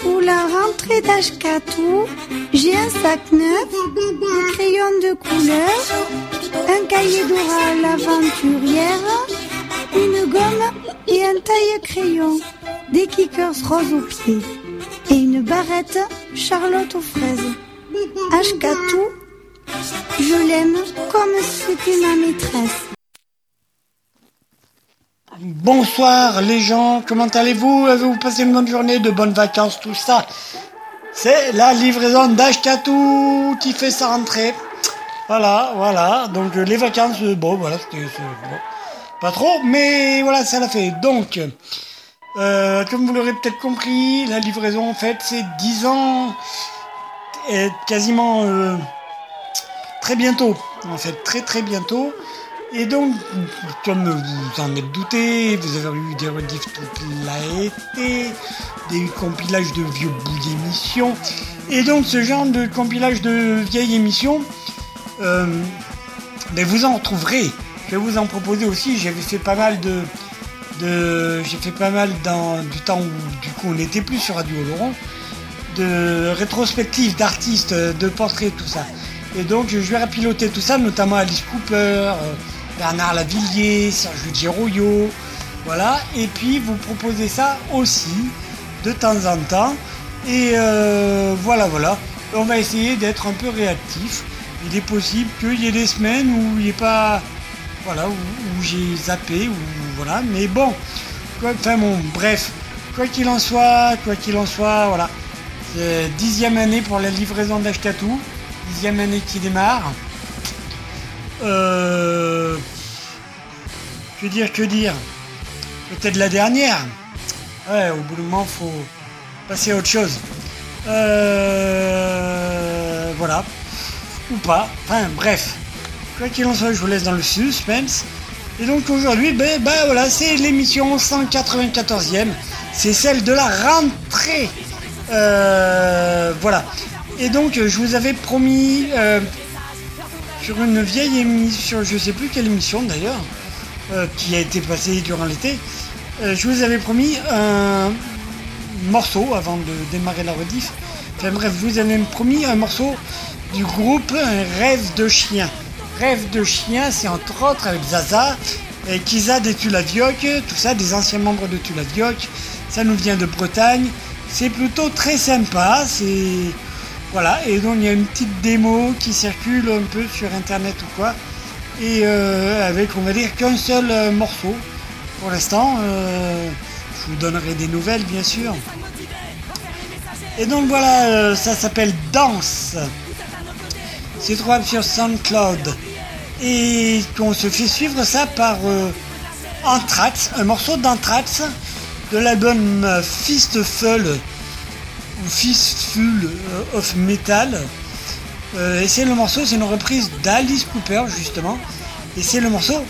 Pour la rentrée d'Ashkatou, j'ai un sac neuf, des crayons de couleur, un cahier d'oral l'aventurière, une gomme et un taille-crayon, des kickers roses aux pieds et une barrette Charlotte aux fraises. Ashkatou, je l'aime comme c'était ma maîtresse. Bonsoir les gens, comment allez-vous? Avez-vous passé une bonne journée, de bonnes vacances, tout ça? C'est la livraison d'Ashkatou qui fait sa rentrée. Voilà, voilà, donc euh, les vacances, euh, bon voilà, c'était c'est- bon, pas trop, mais voilà, ça l'a fait. Donc, euh, comme vous l'aurez peut-être compris, la livraison en fait c'est 10 ans, et quasiment euh, très bientôt, en fait très très bientôt. Et donc, comme vous en êtes douté, vous avez eu des rediffs toute l'été, des compilages de vieux bouts d'émissions. Et donc, ce genre de compilage de vieilles émissions, euh, ben, vous en retrouverez. Je vais vous en proposer aussi. J'avais fait pas mal de. de J'ai fait pas mal dans du temps où, du coup, on n'était plus sur Radio Laurent, de rétrospectives d'artistes, de portraits, tout ça. Et donc, je vais piloter tout ça, notamment Alice Cooper. euh, Bernard Lavillier, Serge Giroyo, voilà. Et puis vous proposez ça aussi de temps en temps. Et euh, voilà, voilà. On va essayer d'être un peu réactif. Il est possible qu'il y ait des semaines où il n'y ait pas, voilà, où, j'ai zappé, voilà. Mais bon, enfin bon, bref, quoi qu'il en soit, quoi qu'il en soit, voilà. C'est dixième année pour la livraison d'Ashkatou, dixième année qui démarre. Euh, que dire, que dire? Peut-être la dernière. Ouais, au bout du moment, faut passer à autre chose. Euh, voilà. Ou pas. Enfin, bref. Quoi qu'il en soit, je vous laisse dans le suspense. Et donc aujourd'hui, ben, ben voilà, c'est l'émission 194e. C'est celle de la rentrée. Euh, voilà. Et donc, je vous avais promis sur une vieille émission, je sais plus quelle émission d'ailleurs, euh, qui a été passée durant l'été, euh, je vous avais promis un morceau avant de démarrer la rediff. Enfin bref, vous avais promis un morceau du groupe Rêve de chien. Rêve de chien, c'est entre autres avec Zaza et Kiza des Tulavioc, tout ça, des anciens membres de Tulavioc. Ça nous vient de Bretagne. C'est plutôt très sympa. C'est voilà, et donc il y a une petite démo qui circule un peu sur internet ou quoi, et euh, avec on va dire qu'un seul euh, morceau pour l'instant. euh, je vous donnerai des nouvelles bien sûr. Et donc voilà, ça s'appelle Danse. C'est trouvable sur SoundCloud. Et on se fait suivre ça par Anthrax, un morceau d'Anthrax de l'album Fistful Fistful euh, of Metal. Euh, et c'est le morceau, c'est une reprise d'Alice Cooper justement. Et c'est le morceau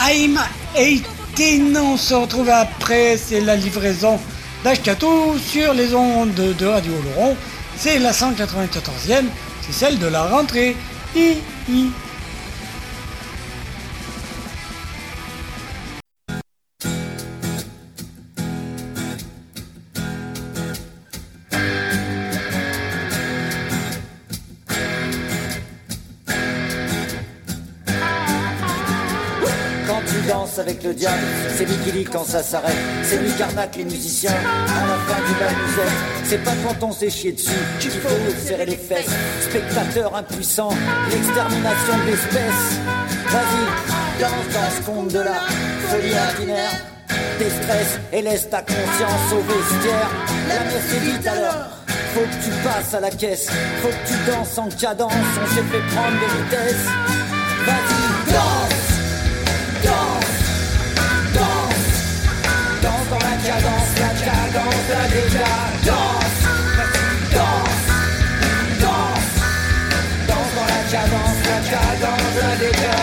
I'm 18. On se retrouve après, c'est la livraison d'Ashkatou sur les ondes de Radio Laurent. C'est la 194e, c'est celle de la rentrée. Danses avec le diable, c'est lui qui dit quand ça s'arrête. C'est lui qui arnaque les musiciens à la fin du bal. C'est pas quand on s'est chié dessus qu'il faut serrer les fesses. Spectateur impuissant, l'extermination de l'espèce. Vas-y, danse dans ce conte de la folie ordinaire. Déstresse et laisse ta conscience au vestiaire. La messe est vite alors. Faut que tu passes à la caisse, faut que tu danses en cadence, on s'est fait prendre des vitesses. Vas-y, danse! danse, cadence, la cadence, la déjà, danse, danse, danse, dans la cadence, la la déjà.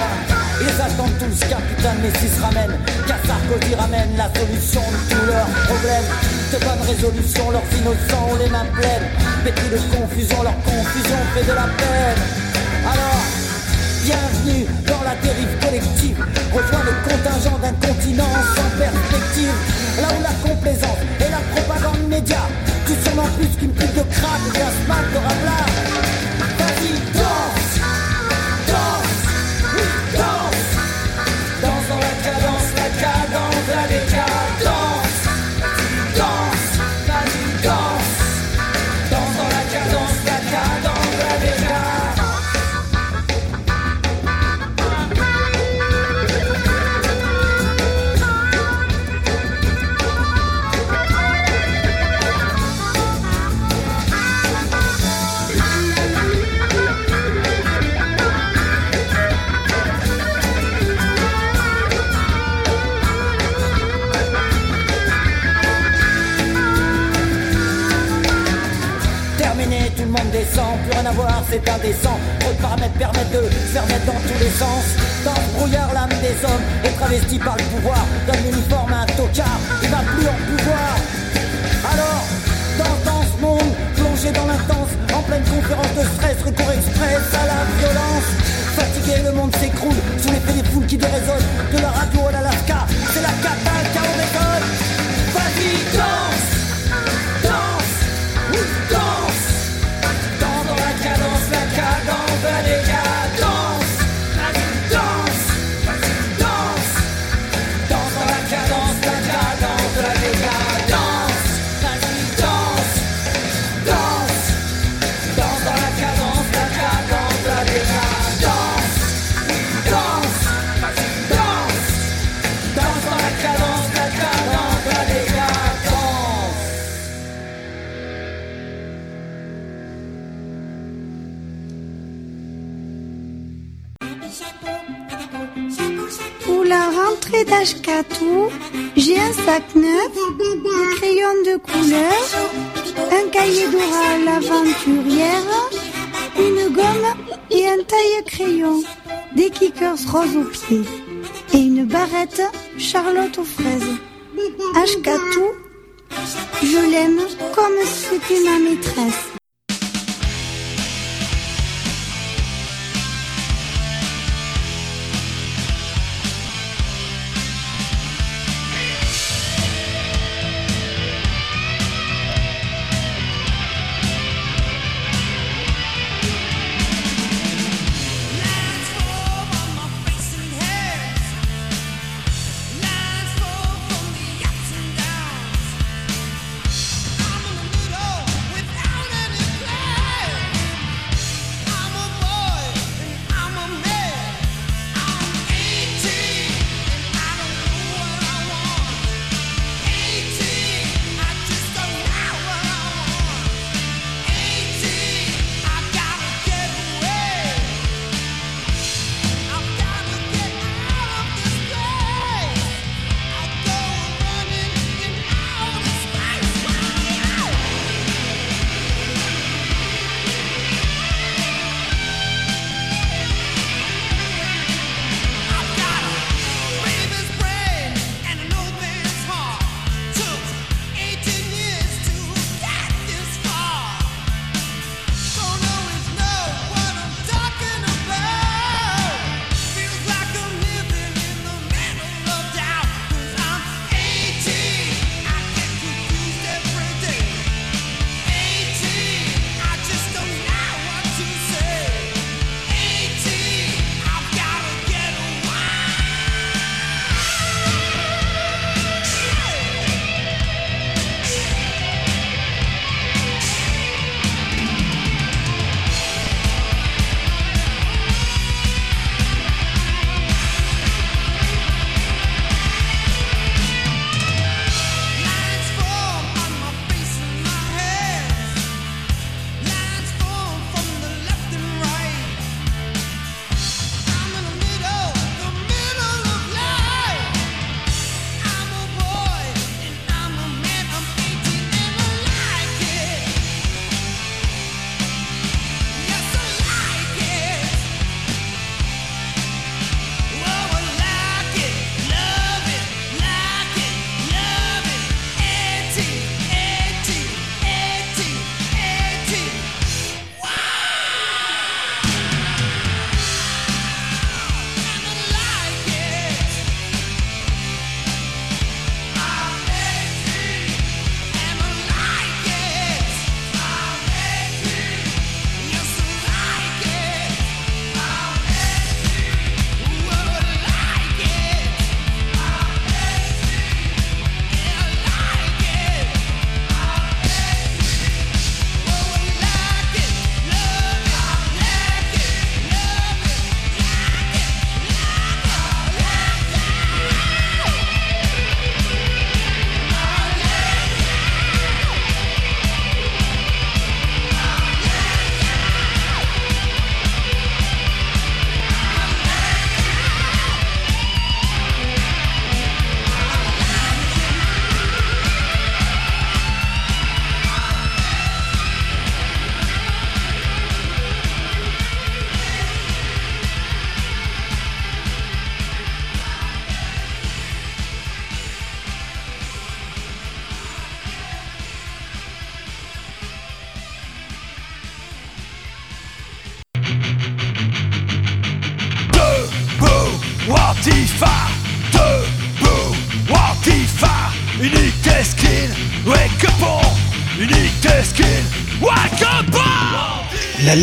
Ils attendent tous qu'un putain de Messi se ramène, qu'un Sarkozy ramène la solution de tous leurs problèmes. De bonnes résolutions, leurs innocents ont les mains pleines, pétris de confusion, leur confusion fait de la peine. Alors, Bienvenue dans la dérive collective. Rejoins le contingent d'un continent sans perspective. Là où la complaisance et la propagande média, tu sûrement plus qu'une pute de crabe et un smack de rabla. À c'est indécent. Trop de paramètres permettent de faire mettre dans tous les sens. Dans le brouillard, l'âme des hommes est travestie par le pouvoir. Donne l'uniforme à un tocard, il va plus en pouvoir. Alors, dans, dans ce monde, plongé dans l'intense, en pleine conférence de stress, recours express à la violence. Fatigué, le monde s'écroule sous l'effet des foules qui déraisonnent. De la radio à l'Alaska, c'est la cata, chaos j'ai un sac neuf, des crayons de couleur, un cahier d'oral aventurière, une gomme et un taille-crayon, des kickers roses aux pieds et une barrette Charlotte aux fraises. Ashkatou, je l'aime comme si c'était ma maîtresse.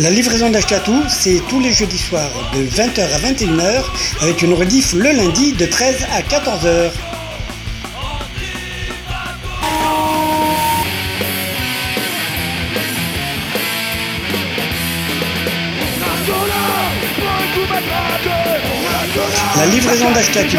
La livraison d'Ashkatou, c'est tous les jeudis soirs de 20h à 21h avec une rediff le lundi de 13 à 14h. La livraison d'Ashkatou.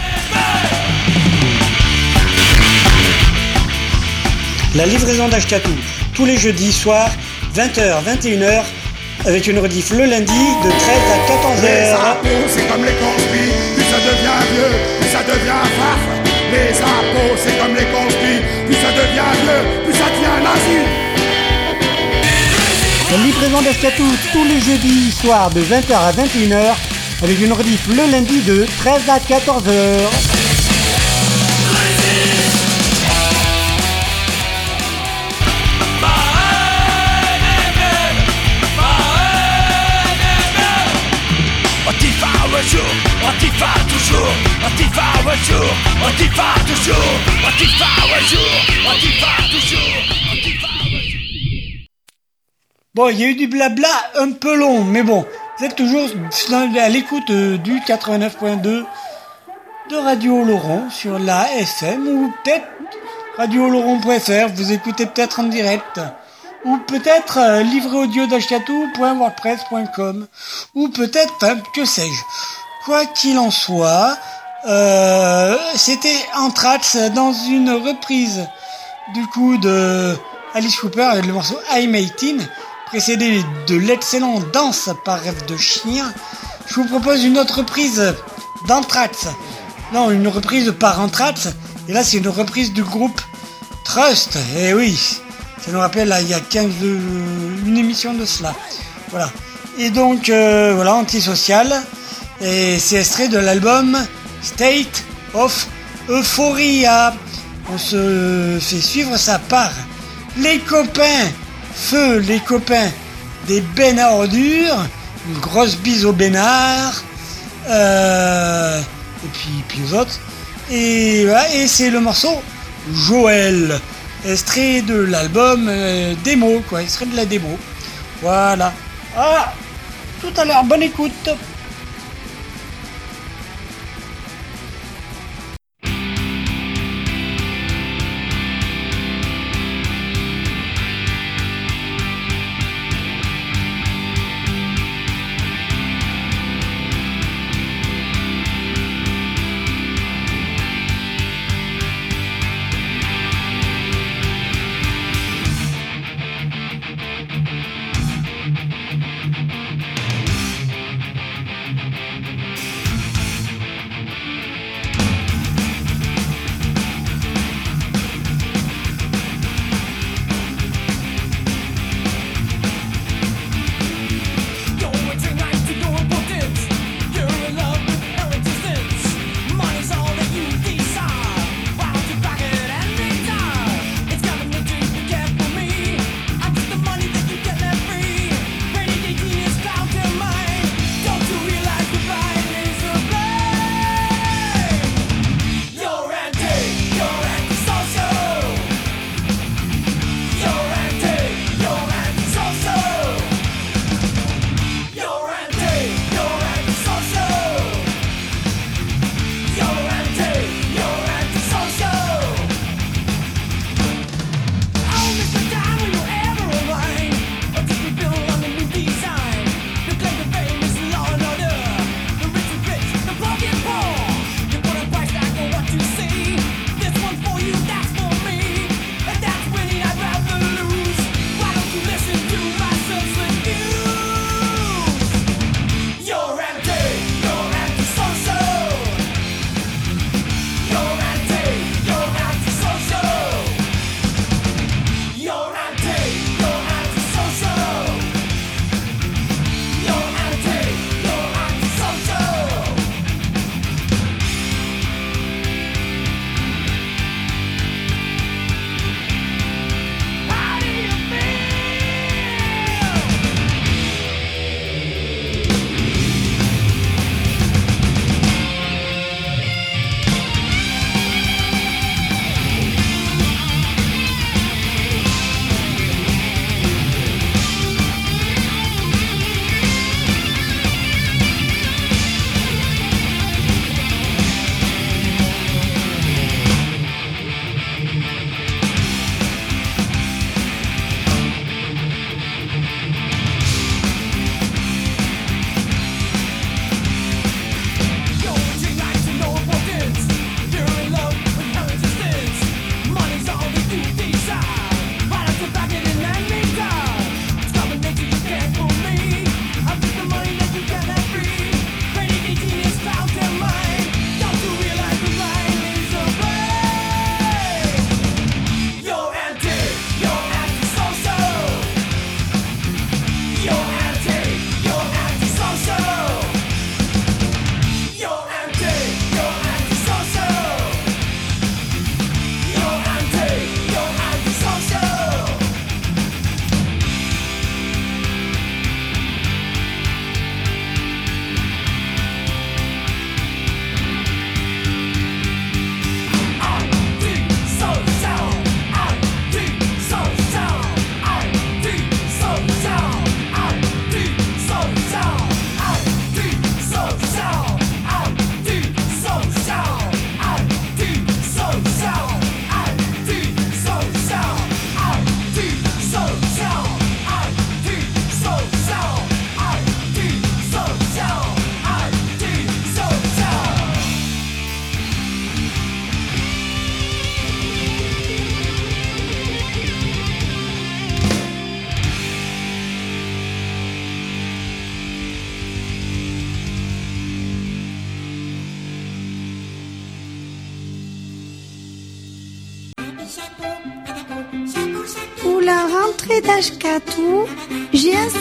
La livraison d'Ashkatou, tous les jeudis soirs, 20h, 21h, avec une rediff le lundi de 13 à Les 14h. impôts, c'est comme les conspires, plus ça devient vieux, plus ça devient farf. Les impôts, c'est comme les conspires, plus ça devient vieux, plus ça devient nazi. La livraison d'Ashkatou tous les jeudis soirs de 20h à 21h avec une rediff le lundi de 13 à 14h. Bon, il y a eu du blabla un peu long, mais bon, vous êtes toujours à l'écoute euh, du 89.2 de Radio Laurent sur la FM ou peut-être radioloron.fr, vous écoutez peut-être en direct. Ou peut-être euh, livre audio d'achetatou.wordpress.com ou peut-être, que sais-je. Quoi qu'il en soit, euh, c'était Anthrax dans une reprise du coup de Alice Cooper avec le morceau I'm 18, précédé de l'excellent Danse par rêve de chien. Je vous propose une autre reprise d'Anthrax. Non, une reprise par Anthrax. Et là, c'est une reprise du groupe Trust. Eh oui, ça nous rappelle il y a 15 de- une émission de cela. Voilà. Et donc, euh, voilà, antisocial. Et c'est extrait de l'album State of Euphoria. On se fait suivre ça par les copains, feu les copains des à ordures, une grosse bise aux bénards, euh, et puis, puis aux autres. Et et c'est le morceau Joël, extrait de l'album euh, démo, quoi, extrait de la démo. Voilà. Ah, tout à l'heure, bonne écoute.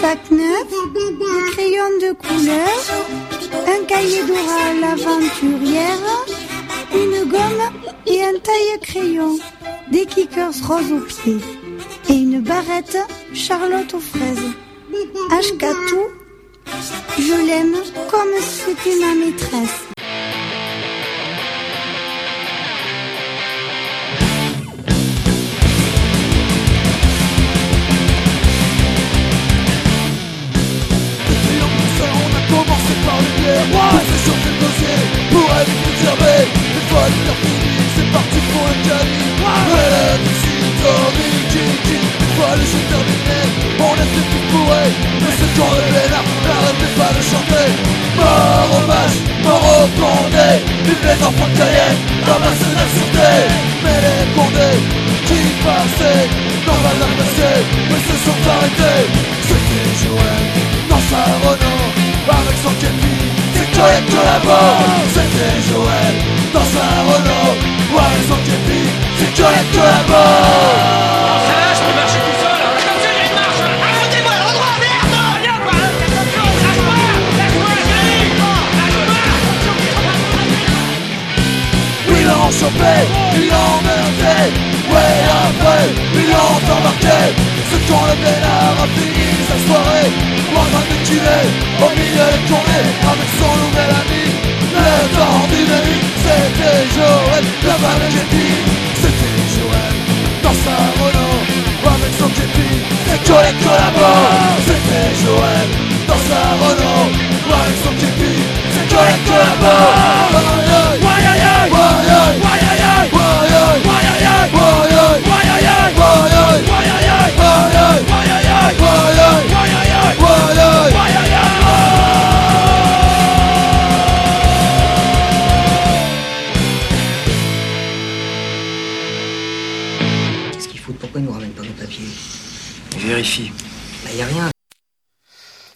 Sac neuf, des crayons de couleur, un cahier d'oral aventurière, une gomme et un taille-crayon, des kickers roses aux pieds et une barrette Charlotte aux fraises. Ashkatou, je l'aime comme si c'était ma maîtresse. Les enfants de comme un seul sûreté Mais les condés qui passaient dans la lame Mais se sont arrêtés. C'était Joël dans sa Renault Avec son képi, c'est Joël que là-bas C'était Joël dans sa Renault Avec son képi, c'est Joël que là-bas Là, chopé, ils l'ont emmerdé Ouais après, ils l'ont embarqué Ce con le Bénard a fini sa soirée. En train de tuer, au milieu des tournées Avec son nouvel ami, le temps dynamique C'était Joël, balle de képi C'était Joël, dans sa Renault Avec son képi, c'est que là-bas C'était Joël, dans sa Renault Avec son képi, c'est Joël que Qu'est-ce qu'il faut? Pourquoi ils nous ramènent pas nos papiers? Vérifie. Bah y a rien.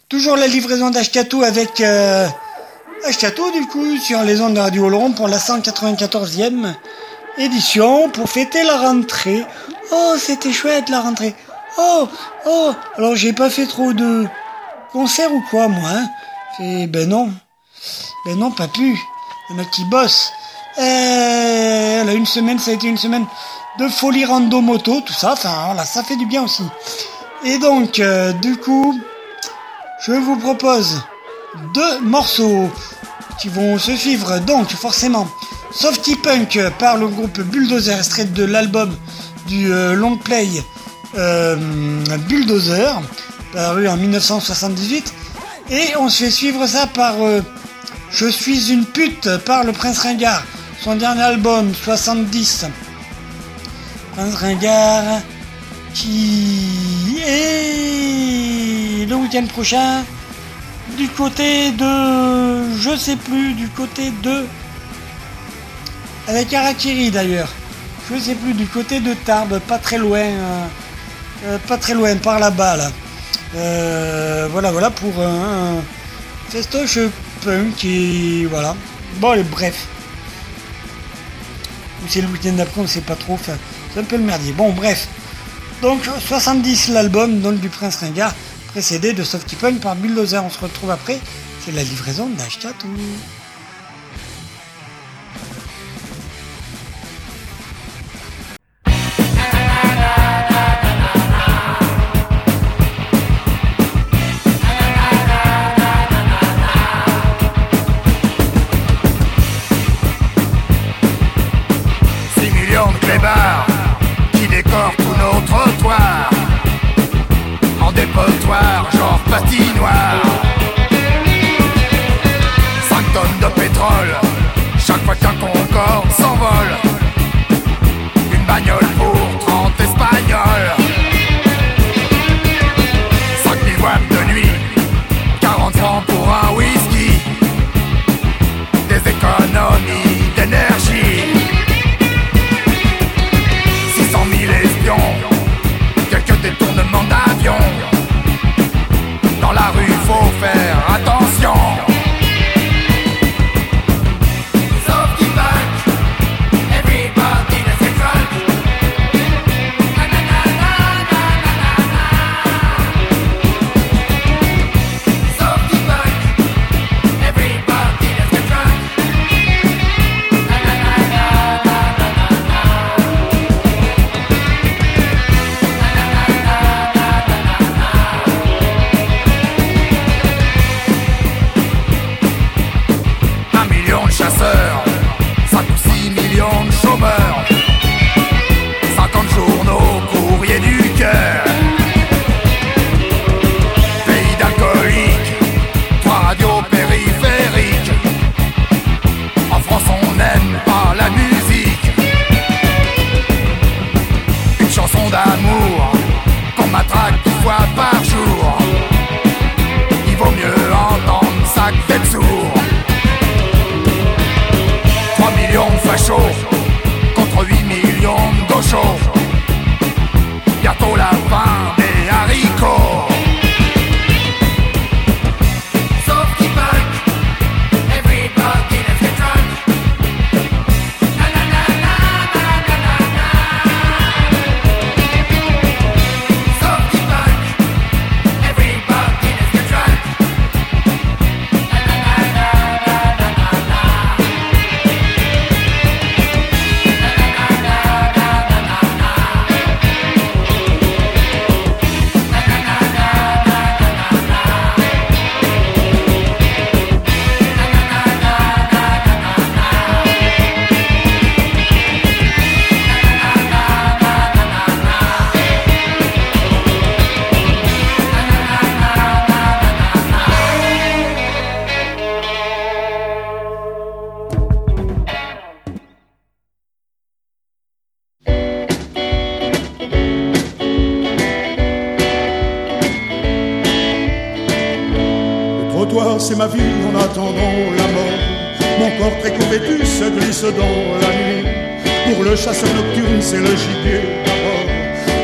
Toujours la livraison d'Ashkatou avec euh, Ashkatou du coup sur les ondes de Radio Oloron pour la 194e édition pour fêter la rentrée. Oh c'était chouette la rentrée. Oh oh alors j'ai pas fait trop de concerts ou quoi moi. Hein Et ben non. Ben non pas plus. Le mec qui bosse. Euh, là, une semaine ça a été une semaine de folie rando moto tout ça. Enfin voilà ça fait du bien aussi. Et donc euh, du coup je vous propose deux morceaux qui vont se suivre donc forcément Softy Punk par le groupe Bulldozer extrait de l'album du euh, long play Bulldozer paru en 1978 et on se fait suivre ça par euh, Je suis une pute par le Prince Ringard. Son dernier album 70 Prince Ringard qui est le week-end prochain du côté de je sais plus du côté de avec Harakiri d'ailleurs. Je sais plus du côté de Tarbes pas très loin euh, euh, pas très loin par là-bas là Euh, voilà voilà pour un, festoche punk et voilà bon allez bref ou c'est le week-end d'après on sait pas trop c'est un peu le merdier bon bref donc 70 l'album donc du Prince Ringard, précédé de Softy Punk par Bulldozer. On se retrouve après. C'est la livraison d'Ashkatou.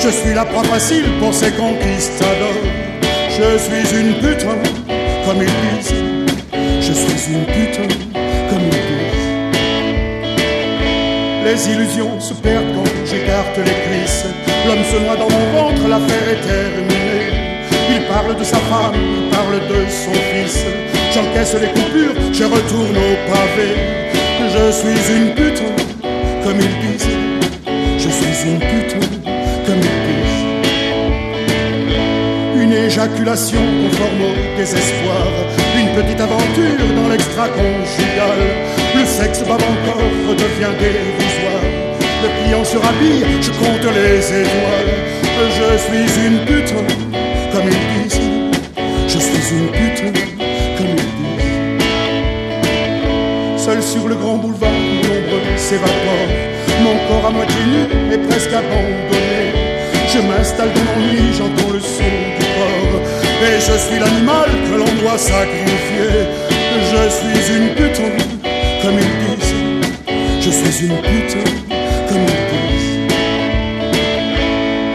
Je suis la proie facile pour ces conquistadors. Je suis une putain, comme ils disent. Je suis une putain, comme ils disent. Les illusions se perdent quand j'écarte les cuisses. L'homme se noie dans mon ventre, l'affaire est terminée. Il parle de sa femme, il parle de son fils. J'encaisse les coupures, je retourne au pavé. Je suis une putain, comme ils disent. Une putain, comme ils disent. Une éjaculation conforme au désespoir. Une petite aventure dans l'extra-conjugal. Le sexe bave encore redevient dérisoire. Le client se rhabille, je compte les étoiles. Je suis une putain, comme ils disent. Je suis une putain, comme ils disent. Seul sur le grand boulevard, l'ombre s'évapore. À moitié nu est presque abandonné. Je m'installe dans l'ennui, j'entends le son du corps. Et je suis l'animal que l'on doit sacrifier. Je suis une putain, comme ils disent. Je suis une putain, comme ils disent.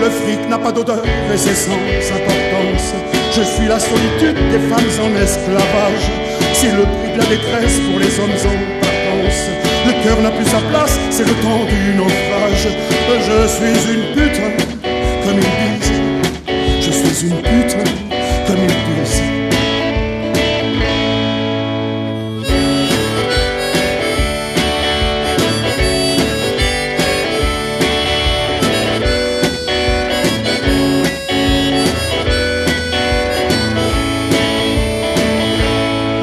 Le fric n'a pas d'odeur et c'est sans importance. Je suis la solitude des femmes en esclavage. C'est le prix de la détresse pour les hommes en partance. Le cœur n'a plus sa place, c'est le temps du naufrage. Je suis une putain, comme ils disent. Je suis une putain, comme ils disent.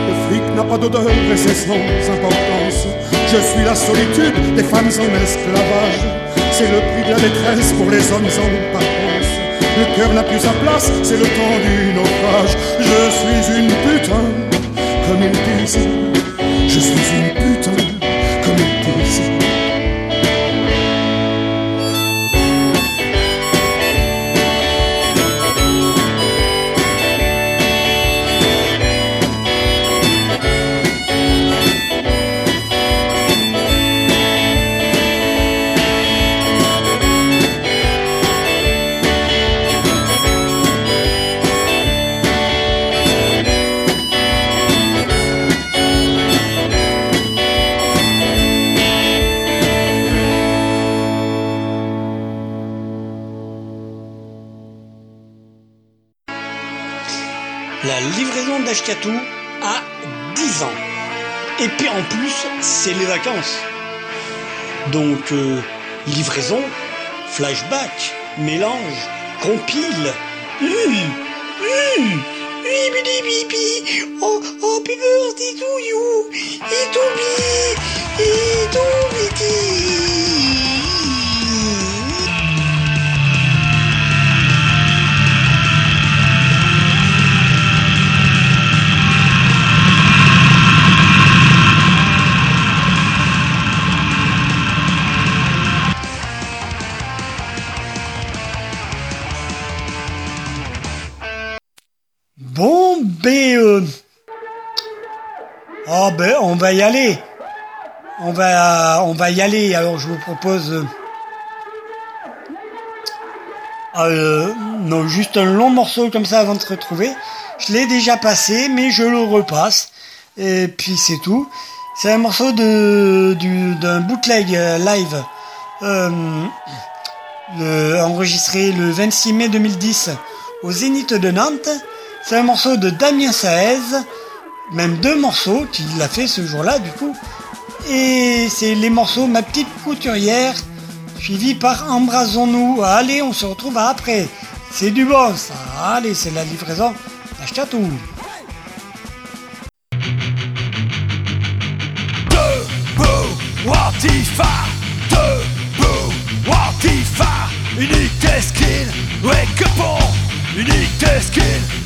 Le fric n'a pas d'odeur et c'est sans importance. Je suis la solitude des femmes en esclavage. C'est le prix de la détresse pour les hommes en partance. Le cœur n'a plus sa place, c'est le temps du naufrage. Je suis une putain, comme ils disent. Je suis une putain, d'Ashkatou a 10 ans. Et puis en plus, c'est les vacances. Donc, euh, livraison, flashback, mélange, compile. To me. Ah ben, on va y aller. on va, y aller. Alors je vous propose euh, euh, non, juste un long morceau comme ça avant de se retrouver. Je l'ai déjà passé, mais je le repasse. Et puis c'est tout. C'est un morceau d'un bootleg euh, live enregistré le 26 mai 2010 au Zénith de Nantes. C'est un morceau de Damien Saez, même deux morceaux qu'il a fait ce jour-là du coup. Et c'est les morceaux Ma petite couturière, suivi par Embrasons-nous. Allez, on se retrouve après. C'est du bon ça. Allez, c'est la livraison Debout, Watifa Unique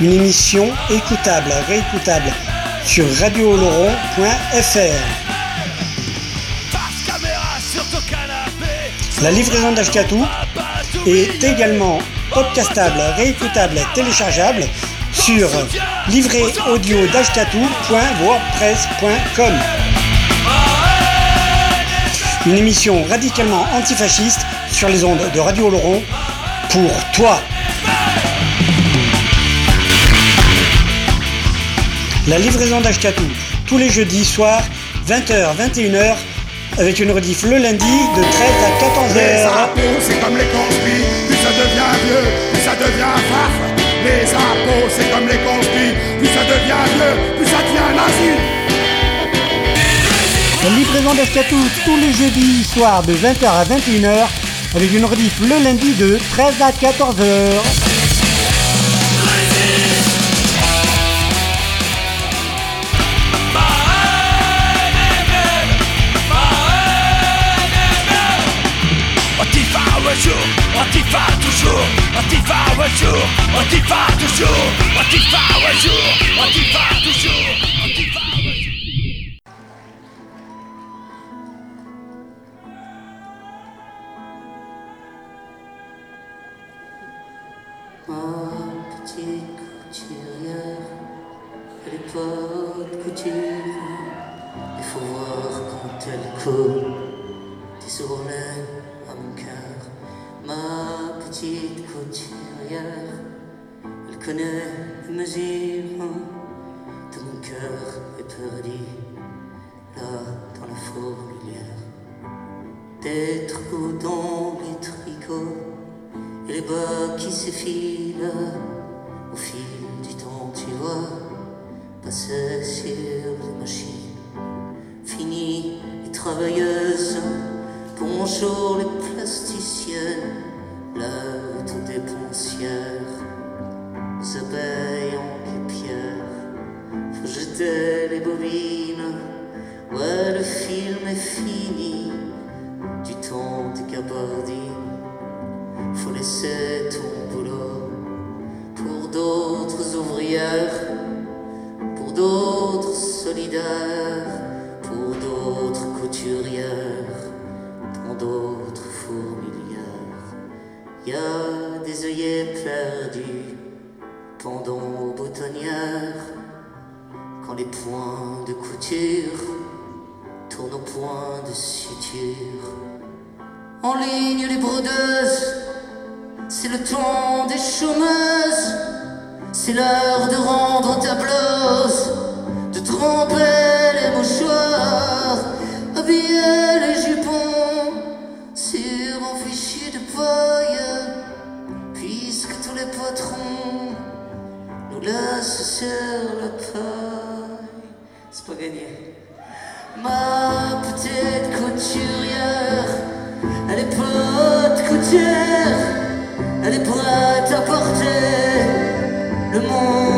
Une émission écoutable, réécoutable sur radiooloron.fr. La livraison d'Ashkatou est également podcastable, réécoutable, téléchargeable sur livréaudio.wordpress.com. Une émission radicalement antifasciste sur les ondes de Radio Oloron pour toi. La livraison d'Ashkatou, tous les jeudis soirs, 20h, 21h, avec une rediff le lundi de 13 à Les 14h. impôts, c'est comme les conspis, plus ça devient vieux, plus ça devient faf. Les impôts, c'est comme les conspis, plus ça devient vieux, plus ça devient nazi. La livraison d'Ashkatou, tous les jeudis soirs, de 20h à 21h, avec une rediff le lundi de 13 à 14h. Antifa un jour, Antifa toujours, Antifa un jour, Antifa toujours, au fil du temps, tu vois, passer sur les machines. Fini les travailleuses, bonjour les plasticiennes, l'heure tout dépensières, les abeilles en pierre, faut jeter les bobines, ouais, le film est fini, du temps des gabardines. Faut laisser ton boulot pour d'autres ouvrières, pour d'autres solidaires, pour d'autres couturières, dans d'autres fourmilières. Y a des œillets perdus pendant aux boutonnières, quand les points de couture tournent au point de suture. En ligne les brodeuses, c'est le temps des chômeuses, c'est l'heure de rendre ta de tremper les mouchoirs s'habiller les jupons sur un fichier de paille, puisque tous les patrons nous laissent sur la paille. C'est pas gagné. Ma petite couturière, elle est pas couturière, elle est prête à porter le monde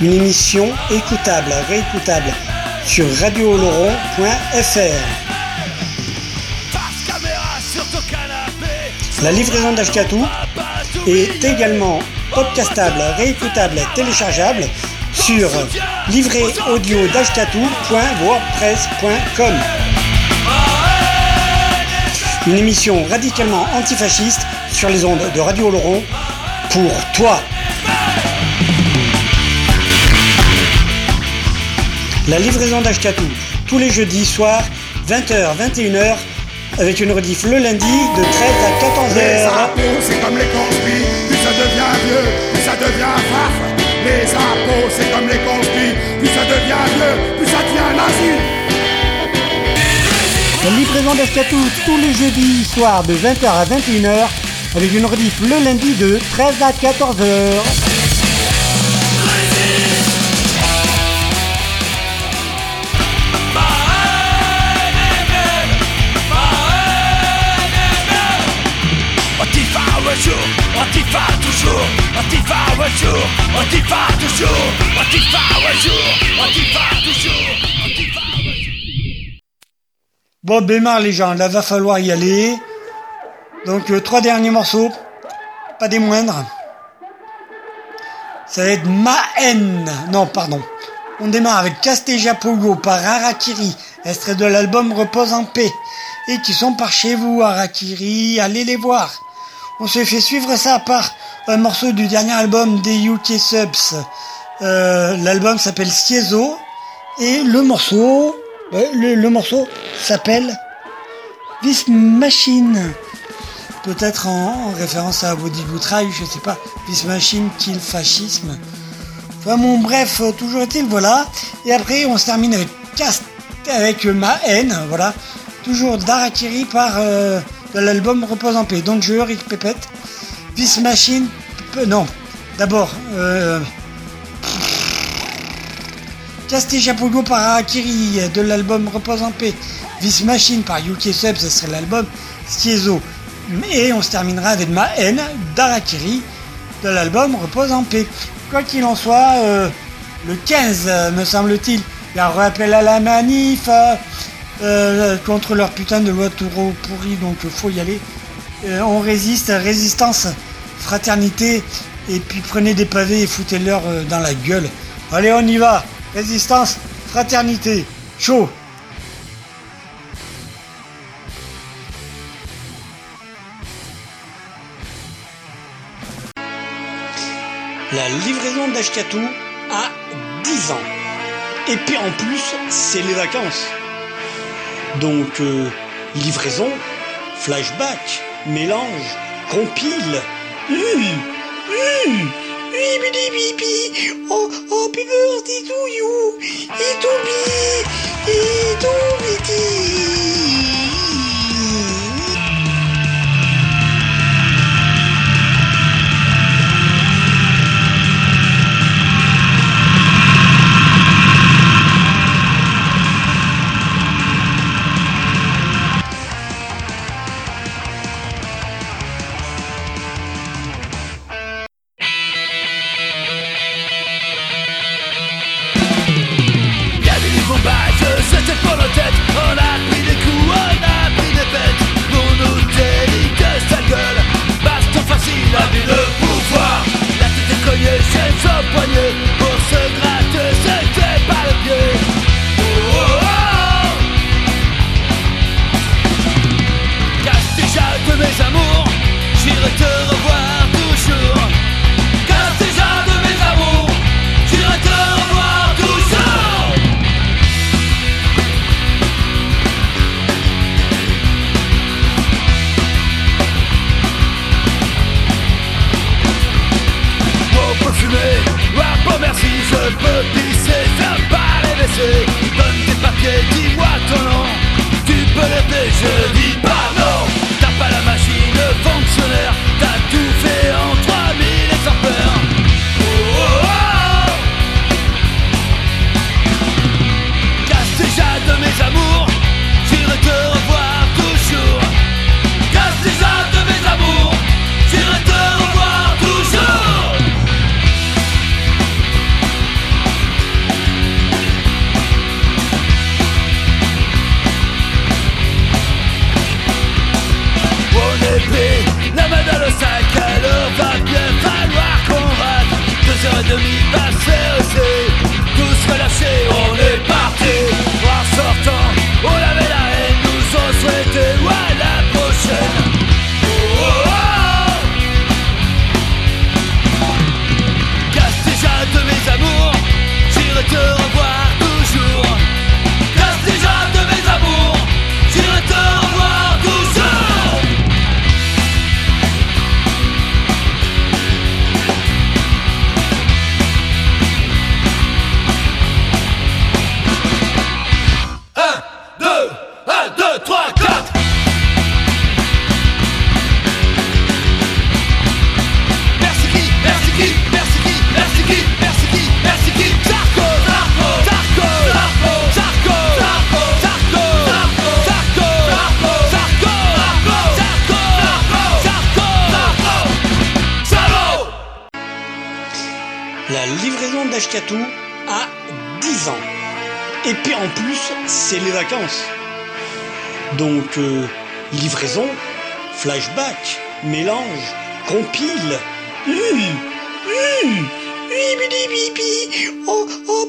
Une émission écoutable, réécoutable sur radiooloron.fr. La livraison d'Ashkatou est également podcastable, réécoutable, téléchargeable sur livréaudio.wordpress.com. Une émission radicalement antifasciste sur les ondes de Radio Oloron pour toi. La livraison d'Ashkatou, tous les jeudis soirs, 20h, 21h, avec une rediff le lundi de 13 à Les 14h. impôts, c'est comme les conspis, plus ça devient vieux, plus ça devient faf. Les impôts, c'est comme les conspis, plus ça devient vieux, plus ça devient nazi. La livraison d'Ashkatou, tous les jeudis soirs de 20h à 21h, avec une rediff le lundi de 13 à 14h. Bon, bémar les gens, là va falloir y aller. Donc euh, trois derniers morceaux, pas des moindres. Ça va être Ma haine. Non, pardon. On démarre avec Casteja Pogo par Harakiri, extrait de l'album Repose en paix. Et qui sont par chez vous, Harakiri, allez les voir. On se fait suivre ça par un morceau du dernier album des UK Subs. Euh, L'album s'appelle Cieso. Et le morceau, ouais, le, morceau s'appelle This Machine. Peut-être en, en référence à Body Boutraille, je sais pas. This Machine kill fascisme. Enfin bon, bref, euh, toujours est-il, voilà. Et après, on se termine avec Cast, avec euh, Ma haine, voilà. Toujours d'Arakiri par euh, l'album Repose en paix. Je Rick Pépette. This Machine, non. D'abord, euh, Casté Chapogo par Arakiri de l'album Repose en paix. This Machine par UK Sub, ce serait l'album Schiezo. Et on se terminera avec Ma haine d'Arakiri de l'album Repose en paix. Quoi qu'il en soit, euh, le 15, euh, me semble-t-il, il y a un rappel à la manif euh, euh, contre leur putain de loi taureau pourri, donc faut y aller. On résiste, résistance, fraternité, et puis prenez des pavés et foutez-leur euh, dans la gueule. Allez, on y va. Résistance, fraternité, chaud. La livraison d'Ashkatou a 10 ans. Et puis en plus, c'est les vacances. Donc, euh, livraison, flashback, mélange, compile. Hum, hum, bibi. Oh, oh, happy birthday to you. Et to be, et to be. Donc, euh, livraison, flashback, mélange, compile. Hum, hum, oh, oh